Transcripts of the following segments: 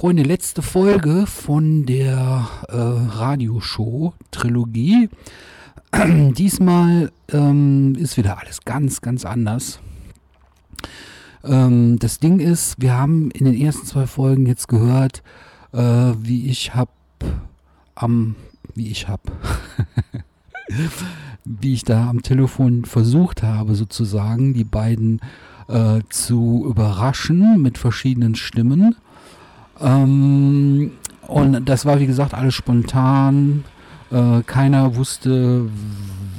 Freunde, letzte Folge von der äh, Radioshow-Trilogie. Diesmal ähm, ist wieder alles ganz, ganz anders. Ähm, das Ding ist, wir haben in den ersten zwei Folgen jetzt gehört, äh, wie ich hab am, wie ich hab, wie ich da am Telefon versucht habe, sozusagen die beiden äh, zu überraschen mit verschiedenen Stimmen. Ähm, und das war, wie gesagt, alles spontan. Äh, keiner wusste,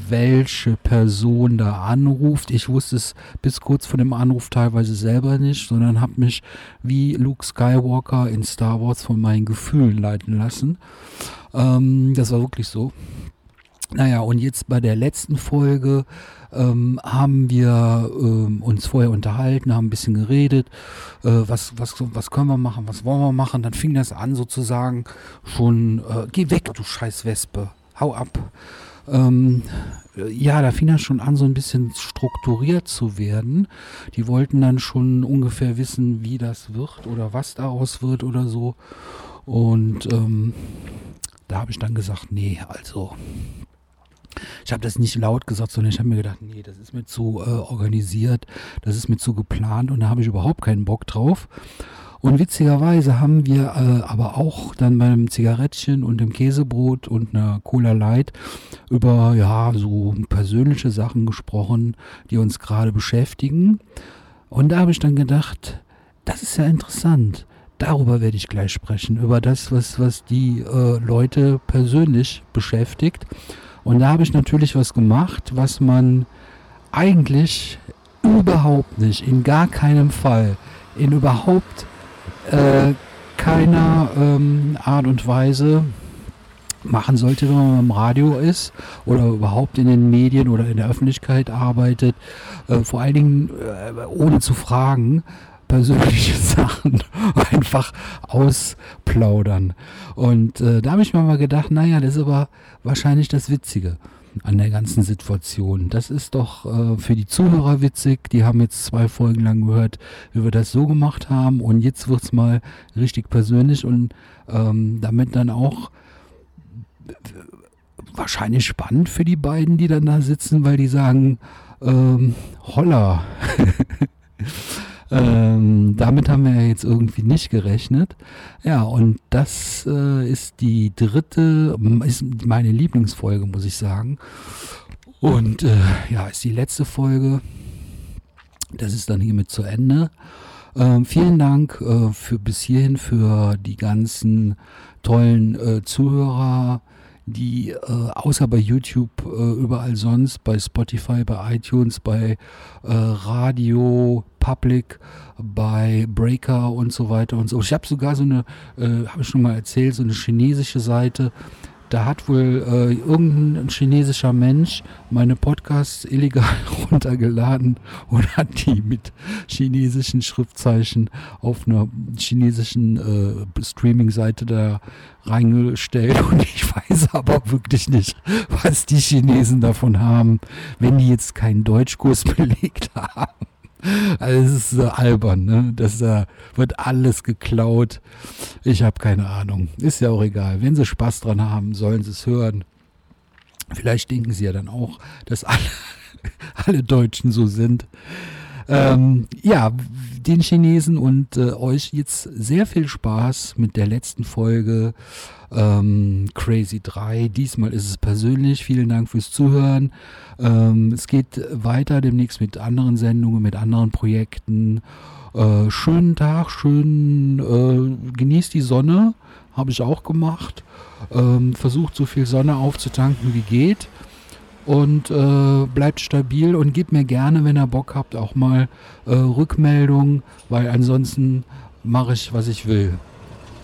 welche Person da anruft. Ich wusste es bis kurz vor dem Anruf teilweise selber nicht, sondern habe mich wie Luke Skywalker in Star Wars von meinen Gefühlen leiten lassen. Ähm, das war wirklich so. Naja, und jetzt bei der letzten Folge ähm, haben wir ähm, uns vorher unterhalten, haben ein bisschen geredet, äh, was, was, was können wir machen, was wollen wir machen. Dann fing das an sozusagen schon, äh, geh weg, du scheiß Wespe, hau ab. Ähm, ja, da fing das schon an, so ein bisschen strukturiert zu werden. Die wollten dann schon ungefähr wissen, wie das wird oder was daraus wird oder so. Und ähm, da habe ich dann gesagt, nee, also ich habe das nicht laut gesagt, sondern ich habe mir gedacht, nee, das ist mir zu äh, organisiert, das ist mir zu geplant und da habe ich überhaupt keinen Bock drauf. Und witzigerweise haben wir äh, aber auch dann beim Zigarettchen und dem Käsebrot und einer Cola Light über ja so persönliche Sachen gesprochen, die uns gerade beschäftigen. Und da habe ich dann gedacht, das ist ja interessant. Darüber werde ich gleich sprechen, über das, was, was die äh, Leute persönlich beschäftigt. Und da habe ich natürlich was gemacht, was man eigentlich überhaupt nicht, in gar keinem Fall, in überhaupt äh, keiner ähm, Art und Weise machen sollte, wenn man im Radio ist oder überhaupt in den Medien oder in der Öffentlichkeit arbeitet, äh, vor allen Dingen äh, ohne zu fragen, persönliche Sachen einfach ausplaudern. Und äh, da habe ich mir mal gedacht, naja, das ist aber wahrscheinlich das Witzige an der ganzen Situation. Das ist doch äh, für die Zuhörer witzig. Die haben jetzt zwei Folgen lang gehört, wie wir das so gemacht haben. Und jetzt wird es mal richtig persönlich und ähm, damit dann auch wahrscheinlich spannend für die beiden, die dann da sitzen, weil die sagen, ähm, holla. Ähm, damit haben wir jetzt irgendwie nicht gerechnet. Ja, und das äh, ist die dritte, ist meine Lieblingsfolge, muss ich sagen. Und äh, ja, ist die letzte Folge. Das ist dann hiermit zu Ende. Ähm, vielen Dank äh, für bis hierhin für die ganzen tollen äh, Zuhörer, die äh, außer bei YouTube äh, überall sonst, bei Spotify, bei iTunes, bei äh, Radio Public, bei Breaker und so weiter und so. Ich habe sogar so eine, äh, habe ich schon mal erzählt, so eine chinesische Seite, da hat wohl äh, irgendein chinesischer Mensch meine Podcasts illegal runtergeladen und hat die mit chinesischen Schriftzeichen auf einer chinesischen äh, Streaming-Seite da reingestellt und ich weiß aber wirklich nicht, was die Chinesen davon haben, wenn die jetzt keinen Deutschkurs belegt haben. Also es ist so albern, ne? Das äh, wird alles geklaut. Ich habe keine Ahnung. Ist ja auch egal. Wenn sie Spaß dran haben, sollen sie es hören. Vielleicht denken sie ja dann auch, dass alle, alle Deutschen so sind. Ähm, ja, den Chinesen und äh, euch jetzt sehr viel Spaß mit der letzten Folge ähm, Crazy 3. Diesmal ist es persönlich. Vielen Dank fürs Zuhören. Ähm, es geht weiter demnächst mit anderen Sendungen, mit anderen Projekten. Äh, schönen Tag, schön äh, genießt die Sonne, habe ich auch gemacht. Ähm, versucht so viel Sonne aufzutanken wie geht und äh, bleibt stabil und gebt mir gerne, wenn ihr Bock habt, auch mal äh, Rückmeldung, weil ansonsten mache ich, was ich will.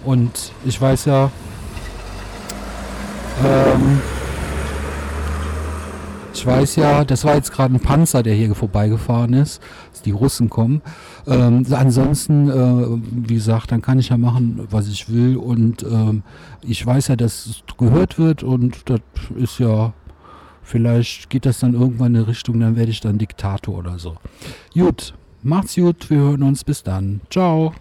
Und ich weiß ja, ähm, ich weiß ja, das war jetzt gerade ein Panzer, der hier vorbeigefahren ist, dass die Russen kommen. Ähm, ansonsten, äh, wie gesagt, dann kann ich ja machen, was ich will. Und ähm, ich weiß ja, dass es gehört wird und das ist ja, vielleicht geht das dann irgendwann in Richtung, dann werde ich dann Diktator oder so. Gut, macht's gut, wir hören uns bis dann. Ciao.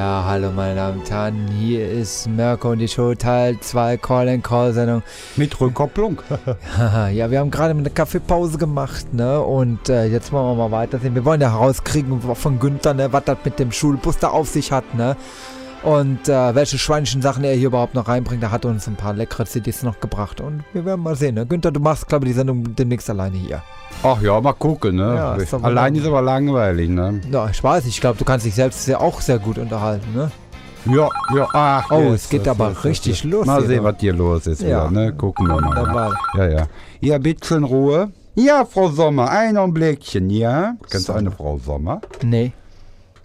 Ja, hallo meine Damen und Herren, hier ist Mirko und die Show Teil 2 Call-and-Call-Sendung. Mit Rückkopplung. ja, wir haben gerade eine Kaffeepause gemacht, ne? Und äh, jetzt wollen wir mal weitersehen. Wir wollen ja herauskriegen von Günther, ne, was das mit dem Schulbus da auf sich hat, ne? Und äh, welche schweinischen Sachen er hier überhaupt noch reinbringt. Er hat uns ein paar leckere CDs noch gebracht. Und wir werden mal sehen, ne? Günther, du machst, glaube ich, die Sendung demnächst alleine hier. Ach ja, mal gucken, ne? Ja, ist Allein ist aber langweilig, ne? Ja, ich weiß, ich glaube, du kannst dich selbst sehr, auch sehr gut unterhalten, ne? Ja, ja, ach. Oh, jetzt, es geht jetzt, aber jetzt, richtig los Mal sehen, ne? was hier los ist Ja. wieder, ne? Gucken wir mal. Dabei. Ja, ja. Ja, bitte in Ruhe. Ja, Frau Sommer, ein Augenblickchen, ja? Kennst du eine Frau Sommer? Nee.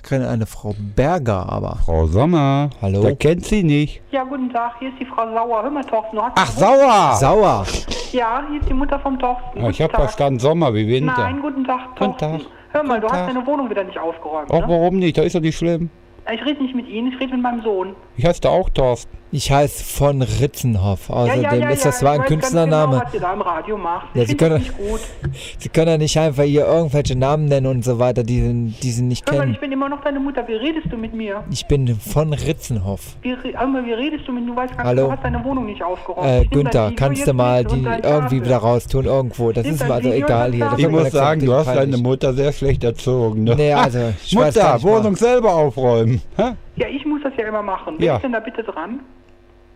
Ich kenne eine Frau Berger, aber. Frau Sommer. Hallo? Der kennt sie nicht. Ja, guten Tag, hier ist die Frau Sauer. Hör mal, Thorsten, du hast... Ach, Sauer! Sauer. Ja, hier ist die Mutter vom Thorsten. Ah, ich Guten hab Tag. verstanden, Sommer wie Winter. Nein, guten Tag, Guten Thorsten. Tag. Hör mal, du Guten hast Tag. deine Wohnung wieder nicht aufgeräumt, Ach, ne? warum nicht? Da ist doch nicht schlimm. Ich rede nicht mit Ihnen, ich rede mit meinem Sohn. Ich heiße da auch Thorsten. Ich heiße von Ritzenhoff. Außerdem ja, ja, ja, ist das zwar ein Künstlername. Genau, was ihr da im Radio macht. Ja, ich Sie können- nicht gut. Sie können ja nicht einfach hier irgendwelche Namen nennen und so weiter, die, Sie- die Sie nicht Hör mal, kennen. ich bin immer noch deine Mutter. Wie redest du mit mir? Ich bin von Ritzenhoff. Wie, mal, wie redest du mit mir? Du weißt gar nicht, Hallo? du hast deine Wohnung nicht aufgeräumt. Äh, Günther, kannst du mal die irgendwie wieder raustun irgendwo? Das ist mir also egal hier. Ich muss sagen, du hast deine Mutter sehr schlecht erzogen, ne? Nee, also, ich weiß gar Mutter, nicht mal. Wohnung selber aufräumen. Hä? Ja, ich muss das ja immer machen. Wer Ja. ist denn da bitte dran?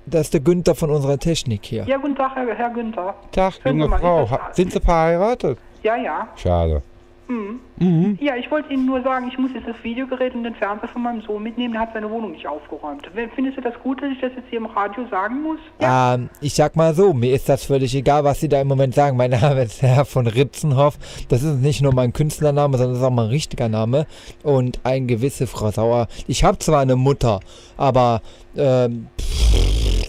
Das ist der Günther von unserer Technik hier. Ja, guten Tag, Herr, Herr Günther. Tag, Hören junge Frau. Sind Sie verheiratet? Ja, ja. Schade. Mhm. Mhm. Ja, ich wollte Ihnen nur sagen, ich muss jetzt das Videogerät und den Fernseher von meinem Sohn mitnehmen, der hat seine Wohnung nicht aufgeräumt. Findest du das gut, dass ich das jetzt hier im Radio sagen muss? Ähm, ich sag mal so, mir ist das völlig egal, was Sie da im Moment sagen. Mein Name ist Herr von Ritzenhoff. Das ist nicht nur mein Künstlername, sondern das ist auch mein richtiger Name. Und ein gewisse Frau Sauer. Ich habe zwar eine Mutter, aber ähm, pff,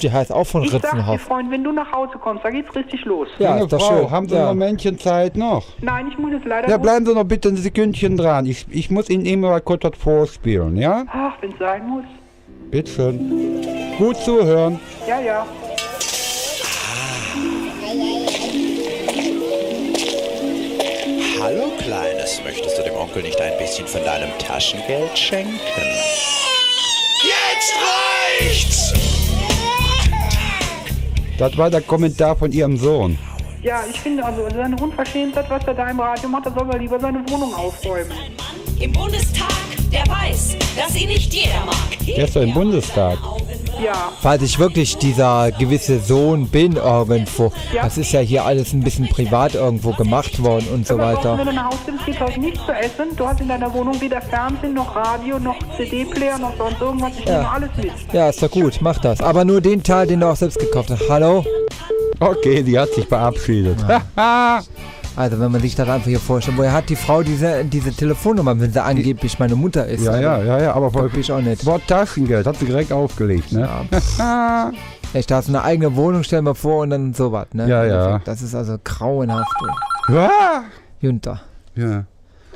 die heißt auch von Ich sag dir, Ritzenhoff. Freund, wenn du nach Hause kommst, da geht's richtig los. Ja, ist doch Frau, schön. haben Sie Ja. ein Momentchen Zeit noch? Nein, ich muss jetzt leider... Ja, bleiben Sie noch bitte ein Sekündchen dran. Ich, ich muss Ihnen eben mal kurz was vorspielen, ja? Ach, wenn's sein muss. Bitte schön. Gut zuhören. Ja, ja. Hallo Kleines, möchtest du dem Onkel nicht ein bisschen von deinem Taschengeld schenken? Jetzt reicht's! Das war der Kommentar von Ihrem Sohn. Ja, ich finde also, seine Unverschämtheit, was er da im Radio macht, da soll er lieber seine Wohnung aufräumen. im Bundestag, der weiß, dass ihn nicht jeder mag. Der ist doch im Bundestag. Ja, Falls ich wirklich dieser gewisse Sohn bin irgendwo, Ja. das ist ja hier alles ein bisschen privat irgendwo gemacht worden und so aber weiter. wenn du nach Hause gibst, gibt es nichts zu essen. Du hast in deiner Wohnung weder Fernsehen, noch Radio, noch CD-Player, noch sonst irgendwas. Ich Ja. nehme alles mit. Ja, ist doch gut, mach das. Aber nur den Teil, den du auch selbst gekauft hast. Hallo? Okay, die hat sich verabschiedet. Also wenn man sich das einfach hier vorstellt, woher hat die Frau diese, diese Telefonnummer, wenn sie angeblich meine Mutter ist? ja, ja, ja, ja, aber Glaub ich auch nicht. Das Wort Taschengeld hat sie direkt aufgelegt, ne? Ja. Echt, da hast du eine eigene Wohnung, stell mal vor und dann sowas, ne? Ja, ja. Das ist also grauenhaft. du. ja. Junter, ja.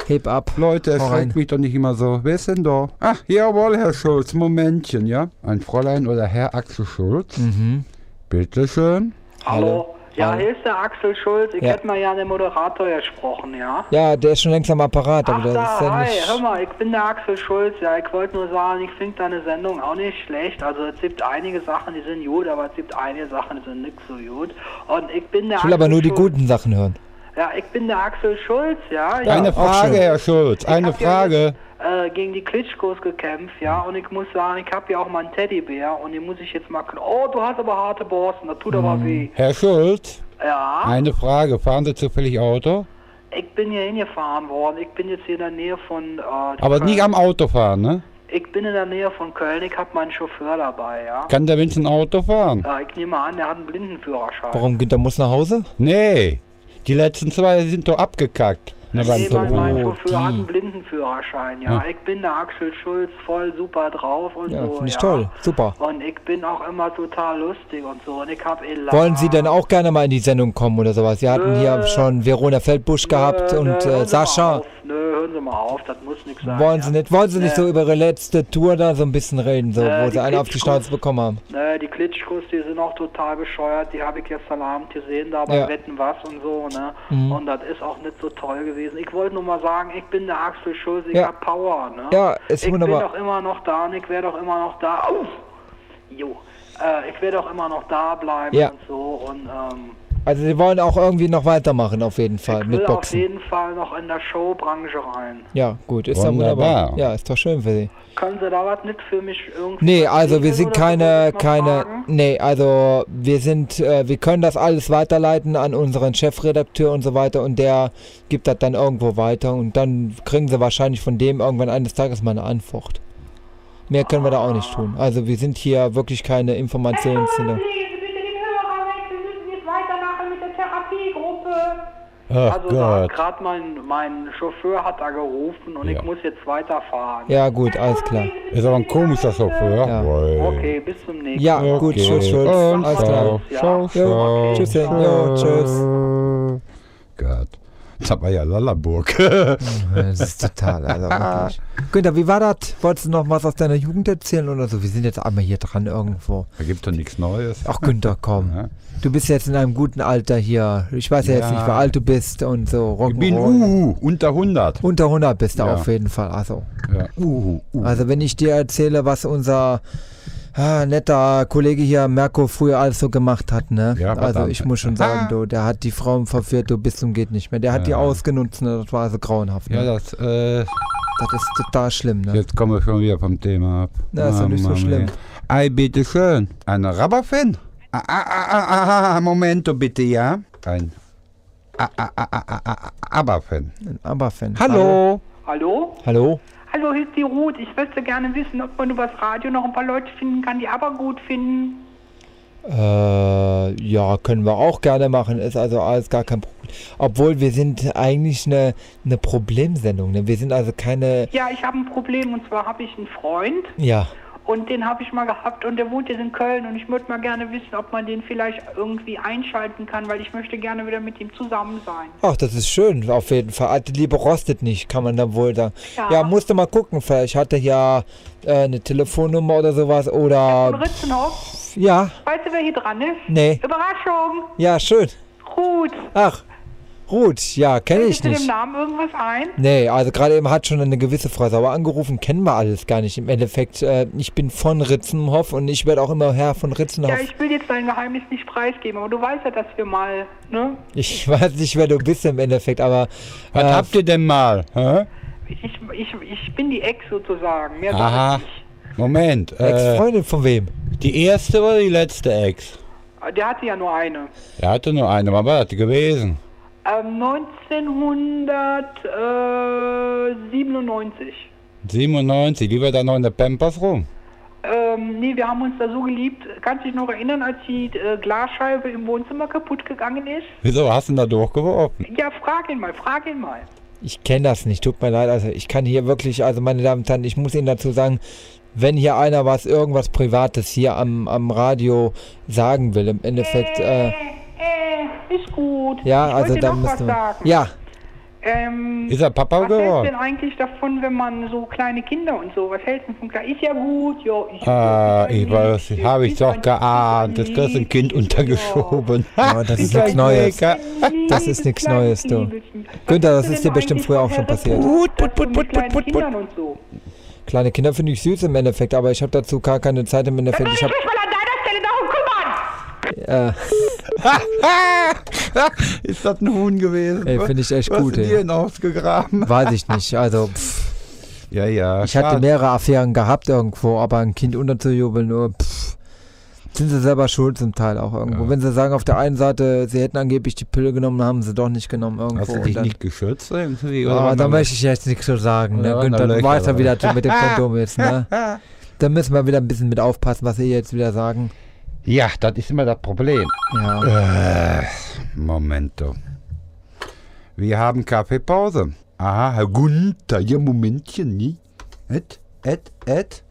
heb ab. Leute, Hau rein. erschreckt mich doch nicht immer so. Wer ist denn da? Ach, jawohl, Herr Schulz, Momentchen, ja? Ein Fräulein oder Herr Axel Schulz. Mhm. Bitteschön. Hallo. Ja, hier ist der Axel Schulz. Ich Ja. hätte mal ja den Moderator gesprochen, ja? Ja, der ist schon längst am Apparat, aber Ach das ist da, ja hi, nicht... hör mal, ich bin der Axel Schulz. Ja, ich wollte nur sagen, ich finde deine Sendung auch nicht schlecht. Also es gibt einige Sachen, die sind gut, aber es gibt einige Sachen, die sind nicht so gut. Und ich bin der Ich will aber Axel nur die Schulz. guten Sachen hören. Ja, ich bin der Axel Schulz, ja. Ich Eine Frage. Herr Schulz, eine ja Frage. Äh, gegen die Klitschkos gekämpft, ja. Und ich muss sagen, ich habe ja auch mal einen Teddybär und den muss ich jetzt mal. Oh, du hast aber harte Borsten, das tut aber weh. Herr Schulz, Ja. eine Frage. Fahren Sie zufällig Auto? Ich bin hier hingefahren worden. Ich bin jetzt hier in der Nähe von. Äh, Aber Köln. nicht am Auto fahren, ne? Ich bin in der Nähe von Köln. Ich habe meinen Chauffeur dabei, ja. Kann der wenigstens ein Auto fahren? Ja, ich nehme an, der hat einen Blindenführerschein. Warum, Günther muss nach Hause? Nee, die letzten zwei sind doch abgekackt. Na, beim Nee, mein, mein. Chauffeur hat einen Blindenführerschein, ja. Ja. Ich bin der Axel Schulz, voll super drauf und Ja, so. finde ich ja. toll. Super. Und ich bin auch immer total lustig und so. Und ich hab Elan. Wollen Sie denn auch gerne mal in die Sendung kommen oder sowas? Wir hatten hier schon Verona Feldbusch gehabt Nö, und äh, Sascha. Nö, hören Sie mal auf, das muss nichts sein. Wollen. Sie nicht, wollen Sie nicht so über Ihre letzte Tour da so ein bisschen reden, so, Äh, wo Sie einen auf die Schnauze bekommen haben? Ne, die Klitschkos, die sind auch total bescheuert. Die habe ich gestern Abend gesehen, da bei Ja. Wetten was und so, ne? Mhm. Und das ist auch nicht so toll gewesen. Ich wollte nur mal sagen, ich bin der Axel Schulz, ich Ja. hab Power, ne? Ja, ist ich wunderbar. bin doch immer noch da und ich werde doch immer noch da. Au! Jo. Äh, ich werde auch immer noch da bleiben Ja. und so und ähm, Also Sie wollen auch irgendwie noch weitermachen, auf jeden Fall, ich mit will auf Boxen. jeden Fall noch in der Showbranche rein. Ja, gut, ist ja Wunderbar. wunderbar. Ja, ist doch schön für Sie. Können Sie da was nicht für mich irgendwie Nee, also wir sind keine, keine, fragen? nee, also wir sind, äh, wir können das alles weiterleiten an unseren Chefredakteur und so weiter und der gibt das dann irgendwo weiter und dann kriegen sie wahrscheinlich von dem irgendwann eines Tages mal eine Antwort. Mehr können wir da auch nicht tun. Also wir sind hier wirklich keine Informationssender. Legen Sie bitte den Hörer weg. Wir müssen jetzt weitermachen mit der Therapiegruppe. Ach Also gerade mein, mein Chauffeur hat da gerufen und Ja. ich muss jetzt weiterfahren. Ja gut, alles klar. Ist aber ein komischer Chauffeur. Ja. Okay, bis zum nächsten Ja, Mal. gut, Okay. Schulz, Schulz. Und Alles klar. ciao. Ja. Ciao. tschüss, jo, tschüss. Gott. Das war ja Lallaburg. Das ist total, also wirklich. Günther, wie war das? Wolltest du noch was aus deiner Jugend erzählen oder so? Wir sind jetzt einmal hier dran irgendwo. da gibt doch nichts Neues. Ach Günther, komm. Ja. Du bist jetzt in einem guten Alter hier. Ich weiß ja, jetzt Ja. nicht, wie alt du bist und so. Ich bin Rock'n'Roll. uh, unter 100. Unter 100 bist du Ja. auf jeden Fall. Also, Ja. Uh, uh. also wenn ich dir erzähle, was unser ah, netter Kollege hier, Merko, früher alles so gemacht hat, ne? Ja, also verdammt. ich muss schon sagen, Ah. du, der hat die Frauen verführt, du bis zum geht nicht mehr. Der hat die Ja. ausgenutzt, ne? Das war also grauenhaft. ja, Ne? das, äh, Das ist total schlimm, ne? jetzt kommen wir schon wieder vom Thema ab. Ja, ist doch nicht so schlimm. Ei, bitte schön. Ein Rubberfan? Ah, ah, ah, ah, ah, Momento bitte, ja? Ein ah, ah, ah, ah, ah, ah, Aber-Fan. Ein Aber-Fan. Hallo? Hallo? Hallo? Hallo, hier ist die Ruth. Ich möchte gerne wissen, ob man übers Radio noch ein paar Leute finden kann, die aber gut finden. Äh, ja, können wir auch gerne machen, ist also alles gar kein Problem. Obwohl wir sind eigentlich eine, eine Problemsendung, ne? Wir sind also keine, Ja, ich habe ein Problem und zwar habe ich einen Freund ja, und den habe ich mal gehabt und der wohnt jetzt in Köln und ich würde mal gerne wissen, ob man den vielleicht irgendwie einschalten kann, weil ich möchte gerne wieder mit ihm zusammen sein. ach, das ist schön, auf jeden Fall. Alte Liebe rostet nicht, kann man dann wohl sagen. Ja, Ja. musste mal gucken, vielleicht hat er ja äh, eine Telefonnummer oder sowas oder, Ritzenhoff, ja, weißt du, wer hier dran ist? nee, Überraschung! ja, schön. Ruth! Ach, Ruth, ja, kenne ich Fällt dir dem nicht. Namen irgendwas ein? Nee, also gerade eben hat schon eine gewisse Frau Sauer angerufen, kennen wir alles gar nicht. Im Endeffekt, äh, ich bin von Ritzenhoff und ich werde auch immer Herr von Ritzenhoff. Ja, ich will jetzt dein Geheimnis nicht preisgeben, aber du weißt ja, dass wir mal, ne? Ich weiß nicht, wer du bist im Endeffekt, aber Was äh, habt ihr denn mal? Hä? Ich, ich, ich bin die Ex sozusagen. Mehr Aha. nicht. Moment. Äh, Ex-Freundin von wem? die erste oder die letzte Ex? Der hatte ja nur eine. Er hatte nur eine. Wann war das gewesen? Ähm, 1997. 97. Die war da noch in der Pampers rum. Ähm, nee, wir haben uns da so geliebt. Kannst du dich noch erinnern, als die äh, Glasscheibe im Wohnzimmer kaputt gegangen ist? Wieso hast du ihn da durchgeworfen? Ja, frag ihn mal, frag ihn mal. Ich kenne das nicht, tut mir leid. Also ich kann hier wirklich, also meine Damen und Herren, ich muss Ihnen dazu sagen, wenn hier einer was, irgendwas Privates hier am, am Radio sagen will, im Endeffekt, äh, Ist gut. ja, ich also wollte da noch was müsste man. sagen. Ja, Ähm, Ist er Papa was hältst du geworden? denn eigentlich davon, wenn man so kleine Kinder und so, was hältst du von klein? Ist ja gut, ja. Ich, Ah, ich weiß, nicht, habe ich ist doch geahnt. Das ist kriegst du ein Kind Ja. untergeschoben. Ja, das ist nichts Neues. Das ist nichts Neues, du. Günther, das ist dir bestimmt früher auch schon passiert. Put, put, put, put, put, put, put. Kleine Kinder finde ich süß im Endeffekt, aber ich habe dazu gar keine Zeit im Endeffekt. Ich habe Ich will an deiner Stelle darum kümmern. äh, Ist das ein Huhn gewesen? Ey, finde ich echt Was gut, die denn ausgegraben? weiß ich nicht. Also pff, Ja, ja. ich hatte mehrere Affären gehabt irgendwo, aber ein Kind unterzujubeln, nur pff, sind sie selber schuld zum Teil auch irgendwo. Ja. Wenn sie sagen auf der einen Seite, sie hätten angeblich die Pille genommen, haben sie doch nicht genommen irgendwo. Hast du dich dann, nicht geschützt irgendwie? aber da möchte ich jetzt nichts so sagen. Ne? Günther, du weißt ja, wie was? das mit dem Kondom ist. Ne? Da müssen wir wieder ein bisschen mit aufpassen, was sie jetzt wieder sagen. Ja, das ist immer das Problem. Ja. Äh, Momento. Wir haben Kaffeepause. Aha, Herr Gunther, ja, Momentchen, nie. Et, et, et.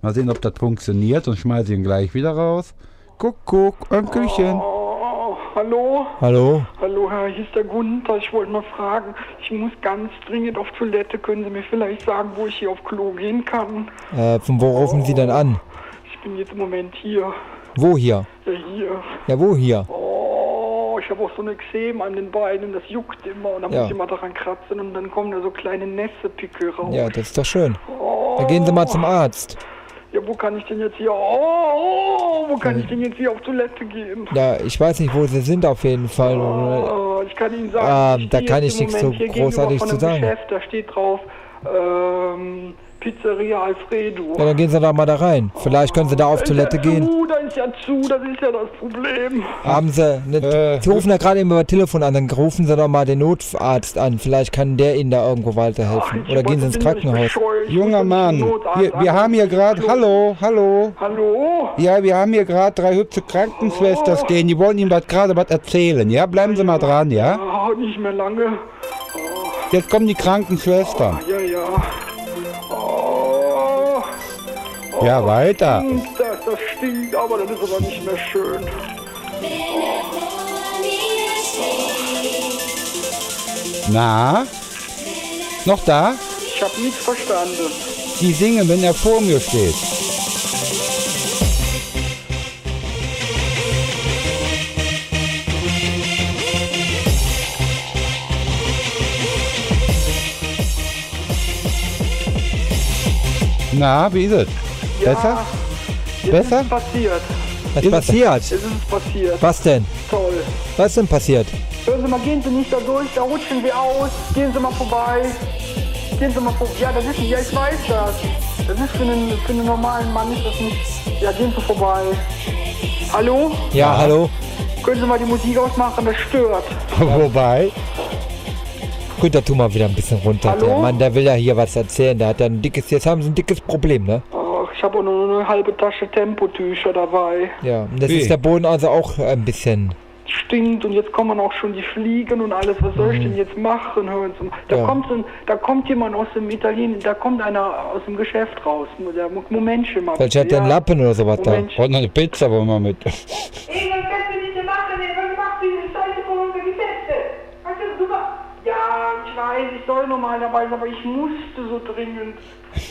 Mal sehen, ob das funktioniert und schmeiße ihn gleich wieder raus. Guck, guck, Onkelchen. Oh, hallo? Hallo? Hallo, Herr, hier ist der Gunther. Ich wollte mal fragen, ich muss ganz dringend auf Toilette. Können Sie mir vielleicht sagen, wo ich hier auf Klo gehen kann? Äh, von wo rufen Sie denn an? Ich bin jetzt im Moment hier. Wo hier? Ja, hier. Ja, wo hier? Oh, ich habe auch so eine Exem an den Beinen. Das juckt immer und dann Ja. muss ich immer daran kratzen und dann kommen da so kleine Nässepickel raus. Ja, das ist doch schön. oh, Da gehen Sie mal zum Arzt. Ja, wo kann ich denn jetzt hier? Oh, oh wo kann ich denn jetzt hier auf Toilette gehen? Ja, ich weiß nicht, wo Sie sind auf jeden Fall. Oh, ich kann Ihnen sagen, Ah, ich da kann ich nichts so großartig zu sagen. Geschäft, da steht drauf ähm, Pizzeria Alfredo. Ja, dann gehen Sie doch mal da rein. Vielleicht können Sie da auf Ist Toilette ja gehen. Zu, da ist ja zu, das ist ja das Problem. Haben Sie. Ne, Äh, Sie rufen ja gerade eben über Telefon an, dann rufen Sie doch mal den Notarzt an. Vielleicht kann der Ihnen da irgendwo weiterhelfen. Ach, Oder gehen Sie ins Krankenhaus. Junger Mann, wir, wir haben hier gerade, hallo, hallo. Hallo? Ja, wir haben hier gerade drei hübsche Krankenschwestern stehen, die wollen Ihnen was- gerade was erzählen, ja? Bleiben Sie mal dran, ja? Ah, nicht mehr lange. Jetzt kommen die Krankenschwestern. Ja, ja. Oh, Ja, weiter. das, das stinkt, aber das ist aber nicht mehr schön. Na? Noch da? Ich habe nichts verstanden. Die singen, wenn er vor mir steht. Na, wie ist es? Besser? Jetzt Besser? ist es passiert. Was passiert? Ist es passiert. Was denn? Toll. Was ist denn passiert? Hören Sie mal, gehen Sie nicht da durch, da rutschen Sie aus. Gehen Sie mal vorbei. Gehen Sie mal vorbei. Ja, das ist ja, ich weiß das. Das ist für einen, für einen normalen Mann ist das nicht. Ja, gehen Sie vorbei. Hallo? Ja, hallo? Können Sie mal die Musik ausmachen? Das stört. Wobei? Gut, da tun wir wieder ein bisschen runter. Hallo? Der Mann, der will ja hier was erzählen. Der hat ja ein dickes, jetzt haben sie ein dickes Problem, ne? Ich habe auch nur eine halbe Tasche Tempotücher dabei. Ja, und das Wie? ist der Boden also auch ein bisschen. Stinkt und jetzt kommen auch schon die Fliegen und alles. Was soll ich denn jetzt machen? Hören Sie mal. Da, Mhm. Ja. kommt so ein, da kommt jemand aus dem Italien, da kommt einer aus dem Geschäft raus. Der, Momentchen mal. Vielleicht hat der einen Ja. Lappen oder sowas da. Und noch eine Pizza wollen wir mit. Ey, was kannst du nicht machen? ey? Was machst du diese Scheiße von unseren Gesetze? Weißt du, du machst... Ja, ich weiß, ich soll normalerweise, aber ich musste so dringend.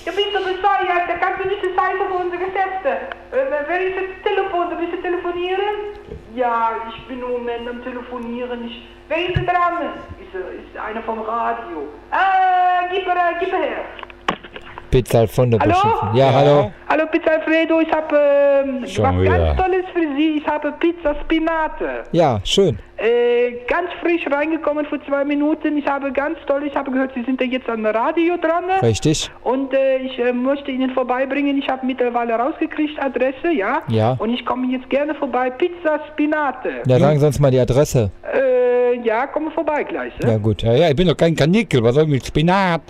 Du bist doch bescheuert, da kannst du nicht Scheiße von unseren Gesetze. Äh, wer ist jetzt Telefon? Du du telefonieren? Ja, ich bin im Moment am Telefonieren. Ich, Wer ist dran? ist, äh, ist einer vom Radio. Ah, gib her, gib her. Pizza Alfondo Hallo? beschiffen. Ja, hallo? Hallo Pizza Alfredo, ich habe ähm, was wieder. ganz Tolles für Sie. Ich habe Pizza Spinate. Ja, schön. Äh, ganz frisch reingekommen vor zwei Minuten. Ich habe ganz toll, ich habe gehört, Sie sind ja jetzt am Radio dran. ne? Richtig. Und äh, ich äh, möchte Ihnen vorbeibringen. Ich habe mittlerweile rausgekriegt, Adresse, ja? Ja. Und ich komme jetzt gerne vorbei. Pizza Spinate. Ja, sagen Sie uns mal die Adresse. Äh, ja, komme vorbei gleich. Ja, Ja, gut. Ja, ja, ich bin doch kein Kanickel, was soll ich mit Spinat?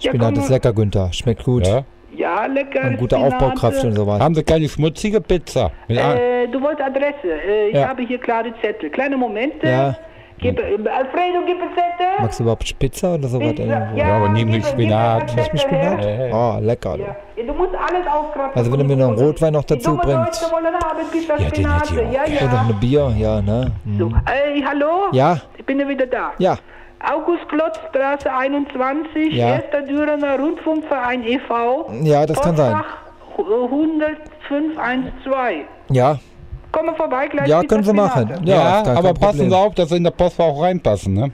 Ja, Spinat komm, ist lecker, Günther. Schmeckt gut. Ja. Ja, lecker. Und gute Spinate. Aufbaukraft und sowas. Haben Sie keine schmutzige Pizza? Äh, du wolltest Adresse. Äh, ich Ja. habe hier klare Zettel. Kleine Momente. Ja. Gib, äh, Alfredo, gib einen Zettel. Magst du überhaupt Pizza oder sowas? Pizza, irgendwo? Ja, aber mit gib Spinat. Nicht mit. Spinat? Oh, lecker. Ja. ja, du musst alles aufkratzen. Also wenn du mir noch einen Rotwein noch dazu bringst. Ja, den hätte ich auch Ja, Und noch ja. eine Bier, ja, ne? Hm. So. Äh, hallo? Ja, Ich bin ja wieder da. ja, August Klotz, Straße 21, Ja. 1. Dürener Rundfunkverein e.V. ja, das kann sein. Postfach 100512. Ja, Komm mal vorbei, gleich ja, können Sie machen. Ja, Ja, aber passen. Sie auf, dass Sie in der Post auch reinpassen, ne?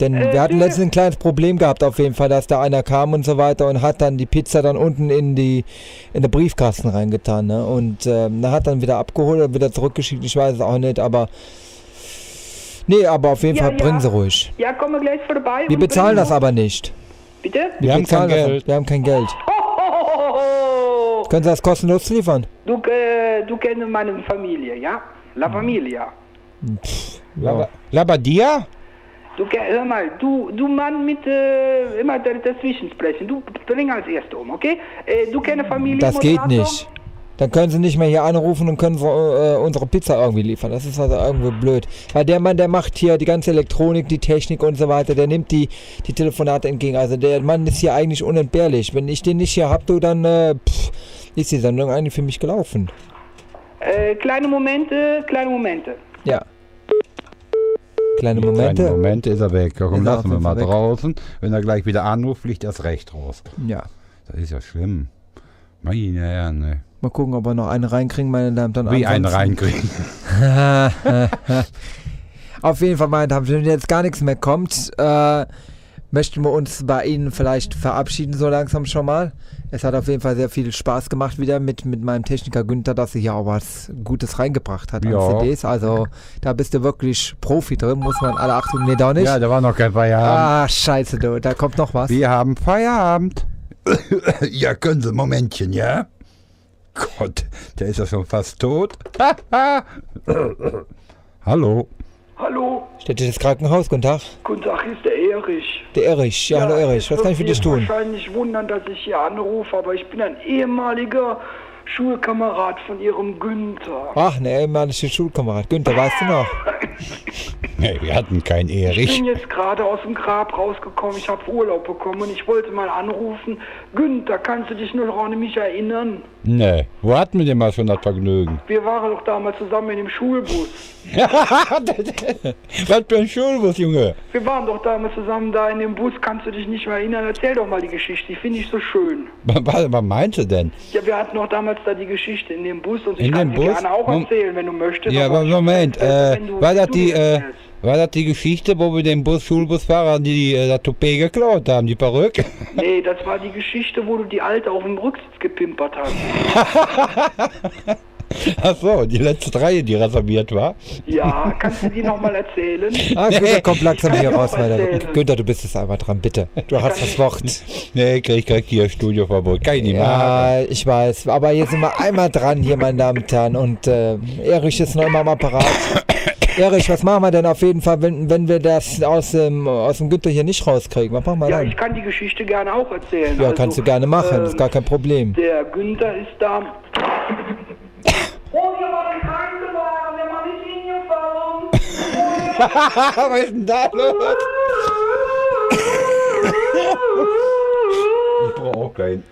Denn Äh, wir hatten letztens ein kleines Problem gehabt auf jeden Fall, dass da einer kam und so weiter und hat dann die Pizza dann unten in die in den Briefkasten reingetan. Ne? Und ähm, da hat dann wieder abgeholt oder wieder zurückgeschickt, ich weiß es auch nicht, aber nee, aber auf jeden Ja, Fall ja. bringen sie ruhig. Ja, komm mal gleich vorbei. Wir und bezahlen das aber nicht. Bitte? Wir haben kein bezahlen das- Geld. Wir haben kein Geld. Oh, Können Sie das kostenlos liefern? du, äh, du kennst meine Familie, ja? La Familia. Lab- Labadia? Du, hör mal, du, du Mann mit äh, immer da- dazwischen sprechen. Du bring als Erster um, okay? Äh, du kennst Familie. Das geht nicht. Dann können Sie nicht mehr hier anrufen und können äh, unsere Pizza irgendwie liefern. Das ist also irgendwie blöd. Weil der Mann, der macht hier die ganze Elektronik, die Technik und so weiter, der nimmt die, die Telefonate entgegen. Also der Mann ist hier eigentlich unentbehrlich. Wenn ich den nicht hier hab, du, dann äh, pff, ist die Sendung eigentlich für mich gelaufen. Äh, kleine Momente, kleine Momente. Ja. Kleine Kleine Momente. Momente ist er weg. Ja, komm, er lassen wir mal weg. draußen. Wenn er gleich wieder anruft, fliegt erst recht raus. Ja. Das ist ja schlimm. Meine Herren, ne. Mal gucken, ob wir noch einen reinkriegen, meine Damen und Herren. Wie einen reinkriegen. Auf jeden Fall, meine Damen und Herren, wenn jetzt gar nichts mehr kommt, äh, möchten wir uns bei Ihnen vielleicht verabschieden, so langsam schon mal. Es hat auf jeden Fall sehr viel Spaß gemacht wieder mit, mit meinem Techniker Günther, dass er hier auch was Gutes reingebracht hat an Ja. CDs. Also da bist du wirklich Profi drin, muss man alle Achtung, nee, doch nicht. Ja, da war noch kein Feierabend. ah, scheiße, du, da kommt noch was. Wir haben Feierabend. ja, können Sie, Momentchen, ja? Gott, der ist ja schon fast tot. Hallo. Hallo, Städtisches Krankenhaus, guten Tag. guten Tag, hier ist der Erich. Der Erich, ja, hallo Erich, was kann ich für dich tun? wahrscheinlich wundern, dass ich hier anrufe, aber ich bin ein ehemaliger Schulkamerad von Ihrem Günther. Ach, ne ehemalige Schulkamerad. Günther, weißt du noch? Nee, wir hatten keinen Ich Erich. bin jetzt gerade aus dem Grab rausgekommen, ich habe Urlaub bekommen und ich wollte mal anrufen. Günther, kannst du dich nur noch an mich erinnern? Nee, wo hatten wir denn mal schon das Vergnügen? Wir waren doch damals zusammen in dem Schulbus. Was für ein Schulbus, Junge. Wir waren doch damals zusammen da in dem Bus, kannst du dich nicht mehr erinnern? Erzähl doch mal die Geschichte, die finde ich so schön. Was, was meinst du denn? Ja, wir hatten doch damals da die Geschichte in dem Bus und ich In kann Bus? gerne auch erzählen, wenn du möchtest. Ja, aber ich- Moment, äh, du- war das die, äh, war das die Geschichte, wo wir dem Bus Schulbusfahrer die, äh, das Toupet geklaut haben, die Perücke? Nee, das war die Geschichte, wo du die Alte auf dem Rücksitz gepimpert hast. Ach so, die letzte Reihe, die reserviert war. Ja, kannst du die nochmal erzählen? Ah, Günther, komm langsam hier ich raus, erzählen. Günther, du bist es einfach dran, bitte. Du hast das Wort. Nee, krieg, krieg hier Studioverbot. Kann ich nicht machen. Ja, ich weiß. Aber jetzt sind wir einmal dran hier, meine Damen und Herren. Und äh, Erich ist noch immer am Apparat. Erich, was machen wir denn auf jeden Fall, wenn, wenn wir das aus dem, aus dem Günther hier nicht rauskriegen? Was machen wir Ja, dann? ich kann die Geschichte gerne auch erzählen. Ja, Also, kannst du gerne machen, ist gar kein Problem. Der Günther ist da. Oh, wir waren Krankenwagen, wir waren nicht hingefallen. Was ist denn da los? Ich brauche auch keinen.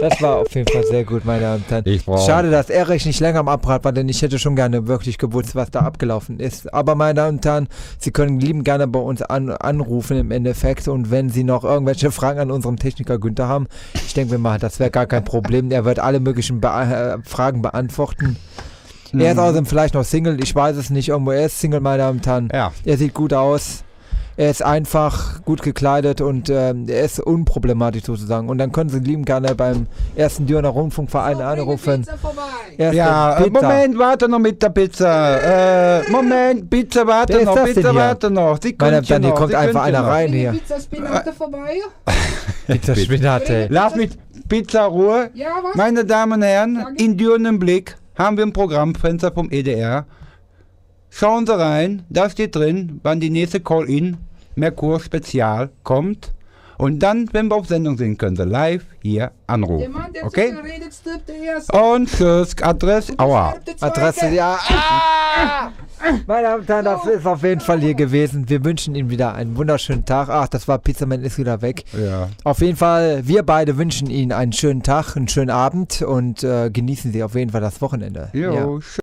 Das war auf jeden Fall sehr gut, meine Damen und Herren. Schade, dass Erich nicht länger am Apparat war, denn ich hätte schon gerne wirklich gewusst, was da abgelaufen ist. Aber meine Damen und Herren, Sie können lieben gerne bei uns an, anrufen im Endeffekt. Und wenn Sie noch irgendwelche Fragen an unserem Techniker Günther haben, ich denke mir mal, das wäre gar kein Problem. Er wird alle möglichen Be äh, Fragen beantworten. Er ist außerdem vielleicht noch Single, ich weiß es nicht. Irgendwo er ist Single, meine Damen und Herren. Ja. Er sieht gut aus. Er ist einfach, gut gekleidet und ähm, er ist unproblematisch sozusagen. Und dann können Sie lieben gerne beim ersten Dürner Rundfunkverein anrufen. Erste Ja, äh, Pizza. Moment, warte noch mit der Pizza. Äh, Moment, Pizza, warte Wer ist noch, Pizza, hier? warte noch. Meine Damen Sekündchen und Herren, hier noch, kommt einfach Sekündchen einer noch. rein hier. Pizzaspinate vorbei? Pizza Spinate. Lass mit Pizza Ruhe. Ja, was? Meine Damen und Herren, Danke. in dürrendem Blick haben wir ein Programmfenster vom EDR. Schauen Sie rein, da steht drin, wann die nächste Call-In Merkur Spezial kommt. Und dann, wenn wir auf Sendung sind, können Sie live hier Der anrufen. Mann, der Okay? zu redet, stirbt der erste. Und tschüss, Adresse, aua. Adresse, ja. Ah! Meine Damen und Herren, das ist auf jeden Fall hier gewesen. Wir wünschen Ihnen wieder einen wunderschönen Tag. Ach, das war Pizzaman ist wieder weg. Ja. Auf jeden Fall, wir beide wünschen Ihnen einen schönen Tag, einen schönen Abend und äh, genießen Sie auf jeden Fall das Wochenende. Jo, Ja. tschüss.